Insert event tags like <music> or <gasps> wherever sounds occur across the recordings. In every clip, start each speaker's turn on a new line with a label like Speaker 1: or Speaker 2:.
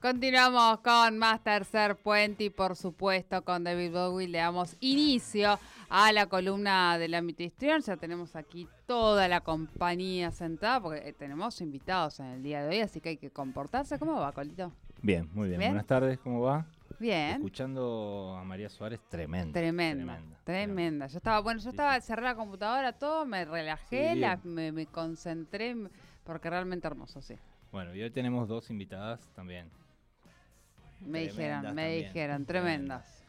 Speaker 1: Continuamos con más tercer puente y por supuesto con David Bowie le damos inicio a la columna del ámbito histrión. Ya tenemos aquí toda la compañía sentada porque eh, tenemos invitados en el día de hoy, así que hay que comportarse. ¿Cómo va, Colito?
Speaker 2: Bien, muy bien.
Speaker 1: Bien.
Speaker 2: Buenas tardes, ¿cómo va?
Speaker 1: Bien.
Speaker 2: Escuchando a María Suárez, tremenda.
Speaker 1: Tremenda, tremenda. Yo estaba, bueno, yo
Speaker 2: Sí,
Speaker 1: estaba, cerré la computadora, todo, me relajé,
Speaker 2: Sí,
Speaker 1: la- me, me concentré, porque realmente hermoso, sí.
Speaker 2: Bueno, y hoy tenemos dos invitadas también.
Speaker 1: Me dijeron, me
Speaker 2: también,
Speaker 1: dijeron,
Speaker 2: tremendas.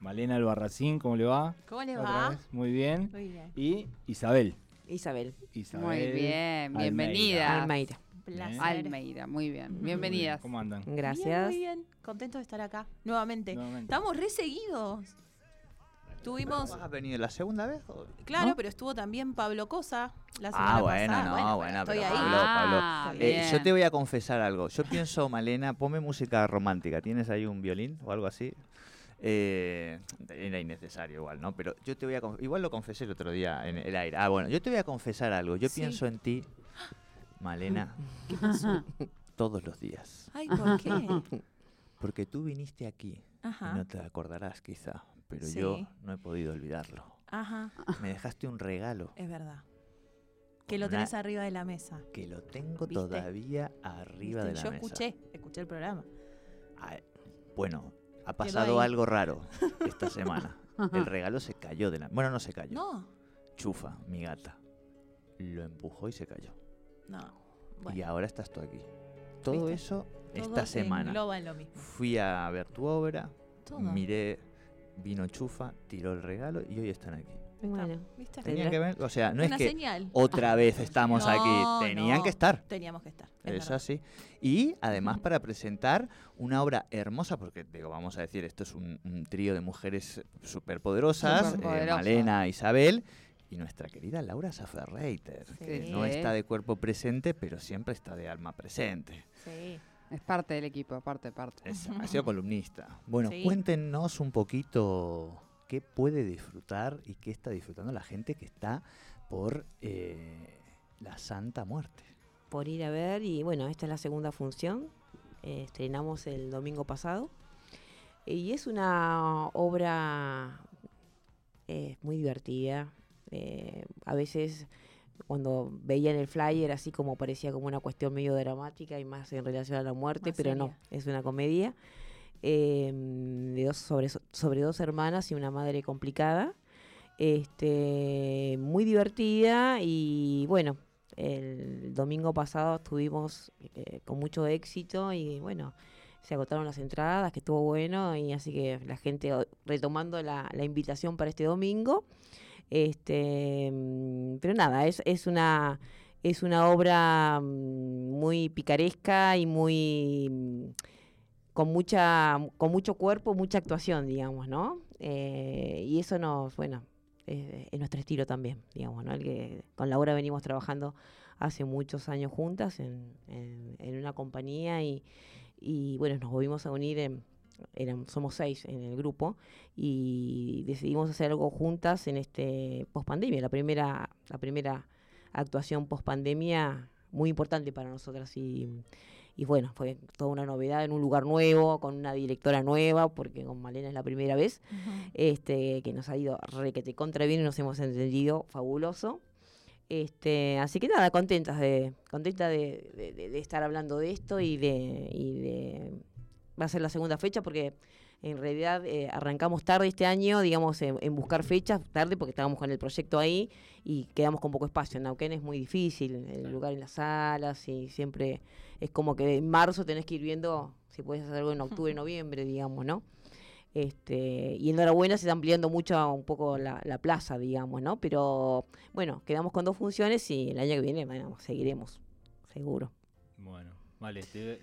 Speaker 2: Malena Albarracín, ¿cómo le va?
Speaker 3: ¿Cómo le
Speaker 2: Otra
Speaker 3: va?
Speaker 2: vez, Muy bien.
Speaker 3: Muy bien.
Speaker 2: Y Isabel.
Speaker 4: Isabel
Speaker 2: Isabel
Speaker 1: Muy bien, bienvenida.
Speaker 4: Almeida.
Speaker 3: Placer.
Speaker 1: Almeida, muy bien. Bienvenidas.
Speaker 2: ¿Cómo andan?
Speaker 3: Bien,
Speaker 4: Gracias.
Speaker 3: muy bien. Contento de estar acá nuevamente.
Speaker 2: Nuevamente.
Speaker 3: Estamos re Tuvimos,
Speaker 5: ¿Has venido la segunda vez? o-
Speaker 3: claro,
Speaker 5: ¿no?
Speaker 3: pero estuvo también Pablo Cosa la semana
Speaker 5: Ah, bueno,
Speaker 3: pasada.
Speaker 5: no, bueno,
Speaker 3: estoy
Speaker 5: pero
Speaker 3: ahí.
Speaker 5: Pablo, Pablo.
Speaker 1: Ah,
Speaker 5: Eh, yo te voy a confesar algo. Yo pienso, Malena, ponme música romántica. ¿Tienes ahí un violín o algo así? Eh, era innecesario igual, ¿no? Pero yo te voy a... Igual lo confesé el otro día en el aire. Ah, bueno, yo te voy a confesar algo. Yo
Speaker 3: Sí.
Speaker 5: pienso en ti, Malena, <gasps>
Speaker 3: ¿Qué pasó?
Speaker 5: todos los días.
Speaker 3: Ay, ¿por qué? <laughs>
Speaker 5: Porque tú viniste aquí
Speaker 3: Ajá.
Speaker 5: y no te acordarás quizá, pero
Speaker 3: Sí.
Speaker 5: yo no he podido olvidarlo.
Speaker 3: Ajá,
Speaker 5: Me dejaste un regalo
Speaker 3: es verdad. Que lo tenés arriba de la mesa.
Speaker 5: que lo tengo
Speaker 3: ¿Viste?
Speaker 5: todavía arriba
Speaker 3: ¿Viste?
Speaker 5: de la
Speaker 3: Yo
Speaker 5: mesa.
Speaker 3: escuché, escuché el programa.
Speaker 5: Ah, bueno, ha pasado algo raro esta <laughs> semana. El regalo se cayó de la... Bueno, no se cayó.
Speaker 3: No,
Speaker 5: Chufa, mi gata. Lo empujó y se cayó.
Speaker 3: no.
Speaker 5: Y ahora estás tú aquí. Todo
Speaker 3: ¿Viste?
Speaker 5: eso
Speaker 3: todo
Speaker 5: esta
Speaker 3: se
Speaker 5: semana.
Speaker 3: engloba en lo mismo.
Speaker 5: Fui a ver tu obra,
Speaker 3: Todo.
Speaker 5: miré, vino Chufa, tiró el regalo y hoy están aquí.
Speaker 4: Bueno,
Speaker 3: ¿Viste?
Speaker 5: Tenían que ver, o sea, no
Speaker 3: Una
Speaker 5: es que
Speaker 3: señal.
Speaker 5: otra vez estamos
Speaker 3: No,
Speaker 5: aquí, tenían
Speaker 3: no.
Speaker 5: que estar.
Speaker 3: Teníamos que estar. es
Speaker 5: así. Y además para presentar una obra hermosa, porque digo, vamos a decir, esto es un, un trío de mujeres superpoderosas, eh. Malena, Isabel y nuestra querida Laura Saferreiter, que no está de cuerpo presente, pero siempre está de alma presente.
Speaker 3: Sí.
Speaker 1: Es parte del equipo, parte, parte.
Speaker 5: Es- ha sido columnista. Bueno,
Speaker 3: Sí.
Speaker 5: cuéntenos un poquito qué puede disfrutar y qué está disfrutando la gente que está por eh, la Santa Muerte.
Speaker 4: por ir a ver y bueno, esta es la segunda función. Eh, estrenamos el domingo pasado. Y es una obra eh, muy divertida. Eh, a veces cuando veían el flyer así como parecía como una cuestión medio dramática y más en relación a la muerte,
Speaker 3: Más
Speaker 4: pero no, es una comedia eh, de dos, sobre, sobre dos hermanas y una madre complicada. Este, muy divertida y bueno, el domingo pasado estuvimos eh, con mucho éxito y bueno, se agotaron las entradas, que estuvo bueno y así que la gente retomando la, la invitación para este domingo. Este, mm, pero nada, es, es una es una obra mm, muy picaresca y muy mm, con mucha con mucho cuerpo, mucha actuación, digamos, ¿no? Eh, y eso nos, bueno, es, es nuestro estilo también, digamos, ¿no? El que con Laura venimos trabajando hace muchos años juntas en, en- en una compañía y, y, bueno, nos volvimos a unir, en, eran, somos seis en el grupo y decidimos hacer algo juntas en este post pandemia, la primera, la primera actuación post pandemia muy importante para nosotras y, y bueno, fue toda una novedad en un lugar nuevo, con una directora nueva, porque con Malena es la primera vez este, que nos ha ido requete contra bien y nos hemos entendido fabuloso. Este, así que nada, contentas de, contenta de, de- de- de estar hablando de esto y de, y de va a ser la segunda fecha porque En realidad eh, arrancamos tarde este año, digamos, en, en buscar fechas, tarde porque estábamos con el proyecto ahí y quedamos con poco espacio. En Neuquén es muy difícil, el lugar en las salas y siempre es como que en marzo tenés que ir viendo si puedes hacer algo en octubre, <laughs> noviembre, digamos, ¿no? Este, y enhorabuena se está ampliando mucho un poco la, la plaza, digamos, ¿no? Pero bueno, quedamos con dos funciones y el año que viene, bueno, seguiremos, seguro.
Speaker 2: Bueno, vale. te-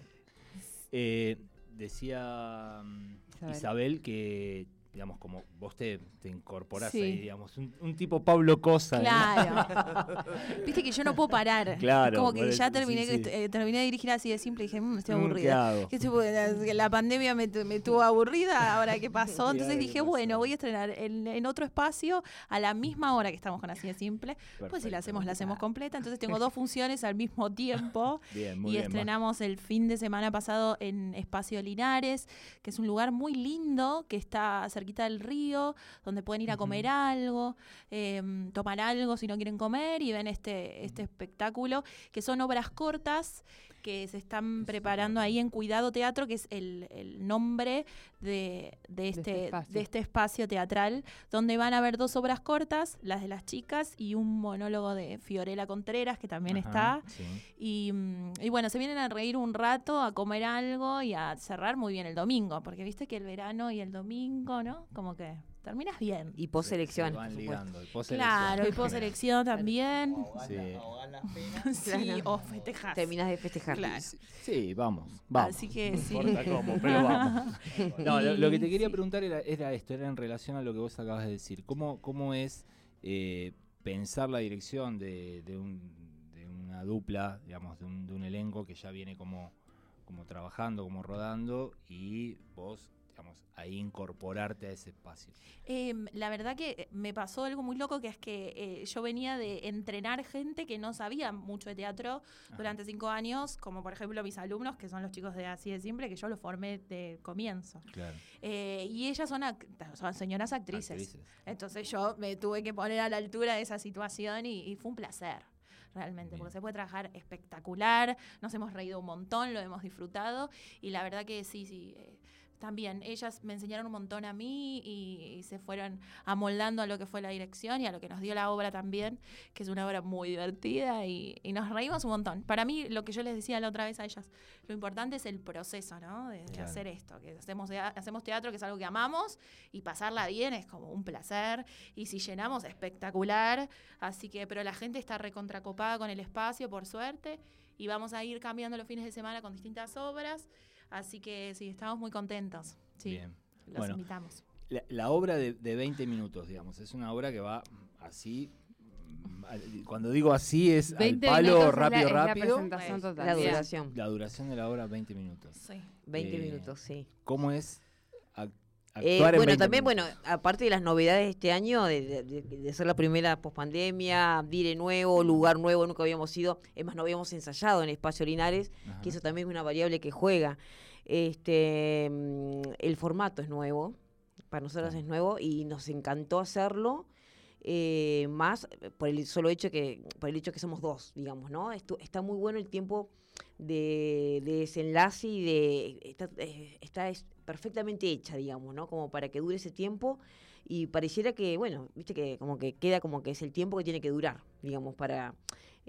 Speaker 2: eh, decía mm,
Speaker 1: Isabel.
Speaker 2: Isabel. que, digamos, como vos te, te incorporás
Speaker 6: Sí.
Speaker 2: ahí, digamos, un, un tipo Pablo Cosa. ¿no?
Speaker 6: Claro. <laughs> Viste que yo no puedo parar.
Speaker 2: Claro,
Speaker 6: Como que ya terminé,
Speaker 2: sí, sí.
Speaker 6: que- eh, terminé de dirigir así de simple y dije, "Mm, estoy
Speaker 2: Mm, ¿Qué
Speaker 6: aburrida. Que estoy- la, pandemia me, tu- me tuvo aburrida, ahora qué pasó. <laughs> Entonces
Speaker 2: qué
Speaker 6: dije, bueno, voy a estrenar en, en otro espacio a la misma hora que estamos con Así de Simple. Pues si la hacemos, la hacemos completa. Entonces tengo dos funciones al mismo <laughs> tiempo.
Speaker 2: Bien, muy
Speaker 6: y
Speaker 2: bien.
Speaker 6: estrenamos el fin de semana pasado en Espacio Linares, que es un lugar muy lindo, que está cerquita del río, donde pueden ir a comer algo, em, tomar algo si no quieren comer y ven este, este espectáculo, que son obras cortas que se están preparando ahí en Cuidado Teatro, que es el, el nombre de, de
Speaker 1: este
Speaker 6: este, de este espacio teatral, donde van a haber dos obras cortas, las de las chicas y un monólogo de Fiorella Contreras, que también
Speaker 2: Ajá,
Speaker 6: está.
Speaker 2: sí.
Speaker 6: Y, mm, y bueno, se vienen a reír un rato, a comer algo y a cerrar muy bien el domingo, porque viste que el verano y el domingo, ¿no? Como que terminas bien.
Speaker 4: Y post-selección.
Speaker 6: Claro, y <laughs> post-selección también.
Speaker 2: Sí. <laughs>
Speaker 6: sí,
Speaker 4: Claro.
Speaker 6: o festejas.
Speaker 4: Terminas de festejar.
Speaker 6: Claro.
Speaker 2: Sí, Sí, vamos, vamos.
Speaker 6: Así que
Speaker 2: No
Speaker 6: sí.
Speaker 2: importa cómo, pero <laughs> vamos. No, lo, lo que te quería
Speaker 6: sí.
Speaker 2: preguntar era, era esto, era en relación a lo que vos acabas de decir. ¿Cómo, cómo es eh, pensar la dirección de, de un- de una dupla, digamos, de un, de un elenco que ya viene como, como trabajando, como rodando, y vos, digamos, ahí incorporarte a ese espacio?
Speaker 6: Em, la verdad que me pasó algo muy loco, que es que eh, yo venía de entrenar gente que no sabía mucho de teatro durante cinco años, como por ejemplo mis alumnos, que son los chicos de Así de Simple, que yo los formé de comienzo.
Speaker 2: Claro.
Speaker 6: Eh, y ellas son, act- son señoras actrices.
Speaker 2: Actrices.
Speaker 6: Entonces yo me tuve que poner a la altura de esa situación y, y fue un placer. Realmente,
Speaker 2: Bien.
Speaker 6: porque se puede trabajar espectacular, nos hemos reído un montón, lo hemos disfrutado y la verdad que sí, sí, eh, también ellas me enseñaron un montón a mí y, y se fueron amoldando a lo que fue la dirección y a lo que nos dio la obra también, que es una obra muy divertida y, y nos reímos un montón. Para mí, lo que yo les decía la otra vez a ellas, lo importante es el proceso, ¿no? De, de
Speaker 2: Claro.
Speaker 6: hacer esto, que hacemos, hacemos teatro, que es algo que amamos, y pasarla bien es como un placer, y si llenamos, espectacular, así que, pero la gente está recontracopada con el espacio, por suerte, y vamos a ir cambiando los fines de semana con distintas obras, así que sí, estamos muy contentos, sí,
Speaker 2: Bien.
Speaker 6: los
Speaker 2: Bueno,
Speaker 6: invitamos.
Speaker 2: La, la obra de, de 20 minutos, digamos, es una obra que va así. Cuando digo así es al
Speaker 1: 20
Speaker 2: palo
Speaker 1: la-
Speaker 2: rápido,
Speaker 1: la
Speaker 2: rápido.
Speaker 1: presentación total.
Speaker 4: La duración,
Speaker 2: La duración de la obra 20 minutos.
Speaker 6: Sí.
Speaker 4: 20
Speaker 2: Eh,
Speaker 4: minutos, sí.
Speaker 2: ¿Cómo es
Speaker 4: Eh, bueno,
Speaker 2: 20
Speaker 4: también, bueno, aparte de las novedades de este año, de, de- de- de ser la primera pospandemia, dire nuevo, lugar nuevo, nunca habíamos ido, es más, no habíamos ensayado en Espacio Linares,
Speaker 2: Ajá.
Speaker 4: que eso también es una variable que juega. Este, mm, el formato es nuevo, para nosotros es nuevo y nos encantó hacerlo. eh, más por el solo hecho que por el hecho que somos dos digamos no Esto, está muy bueno el tiempo de, de desenlace y de está, eh, está es perfectamente hecha digamos no como para que dure ese tiempo y pareciera que bueno viste que como que queda como que es el tiempo que tiene que durar digamos para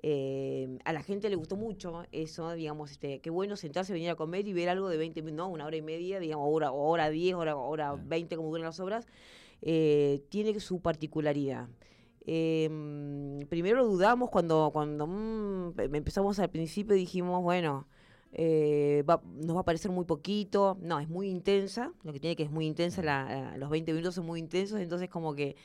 Speaker 4: eh, a la gente le gustó mucho eso, digamos, este, qué bueno sentarse, venir a comer y ver algo de 20 minutos, no, una hora y media, digamos, hora, hora 10, hora, hora
Speaker 2: Claro.
Speaker 4: 20, como duran las obras, eh, tiene su particularidad. Mm, primero dudamos cuando, cuando mm, em- empezamos al principio dijimos, bueno, eh, va- nos va a parecer muy poquito, no, es muy intensa, lo que tiene que es muy intensa, la- los 20 minutos son muy intensos, entonces como que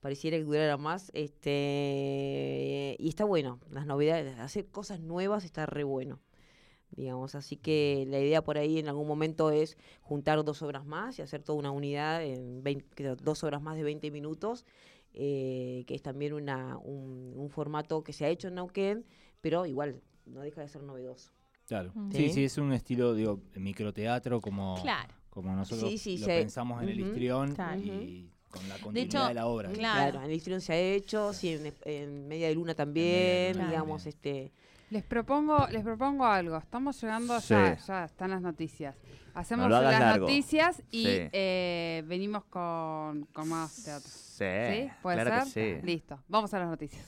Speaker 4: pareciera que durara más, este y está bueno, las novedades, hacer cosas nuevas está re bueno, digamos, así que la idea por ahí en algún momento es juntar dos obras más y hacer toda una unidad en 20 creo, dos obras más de 20 minutos, eh, que es también una, un, un formato que se ha hecho en Neuquén, pero igual no deja de ser novedoso.
Speaker 2: Claro.
Speaker 6: Mm.
Speaker 2: Sí,
Speaker 4: Sí.
Speaker 2: sí, es un estilo, digo, microteatro como,
Speaker 6: Claro.
Speaker 2: como nosotros
Speaker 4: Sí, sí,
Speaker 2: lo
Speaker 4: se-
Speaker 2: pensamos en el histrión
Speaker 6: Claro.
Speaker 2: y con la continuidad de,
Speaker 6: hecho,
Speaker 2: la obra.
Speaker 6: claro.
Speaker 4: Claro, en el Histrión se ha hecho, sí, en, en Media de Luna también,
Speaker 2: Luna
Speaker 4: digamos,
Speaker 2: también.
Speaker 4: este...
Speaker 1: Les propongo, les propongo algo. Estamos llegando
Speaker 5: Sí.
Speaker 1: ya, ya están las noticias. Hacemos las
Speaker 5: largo.
Speaker 1: noticias y
Speaker 5: Sí.
Speaker 1: eh, venimos con, con más teatro.
Speaker 5: Sí,
Speaker 1: ¿Sí? ¿Puede
Speaker 5: claro
Speaker 1: ser?
Speaker 5: que sí.
Speaker 1: Listo. Vamos a las noticias.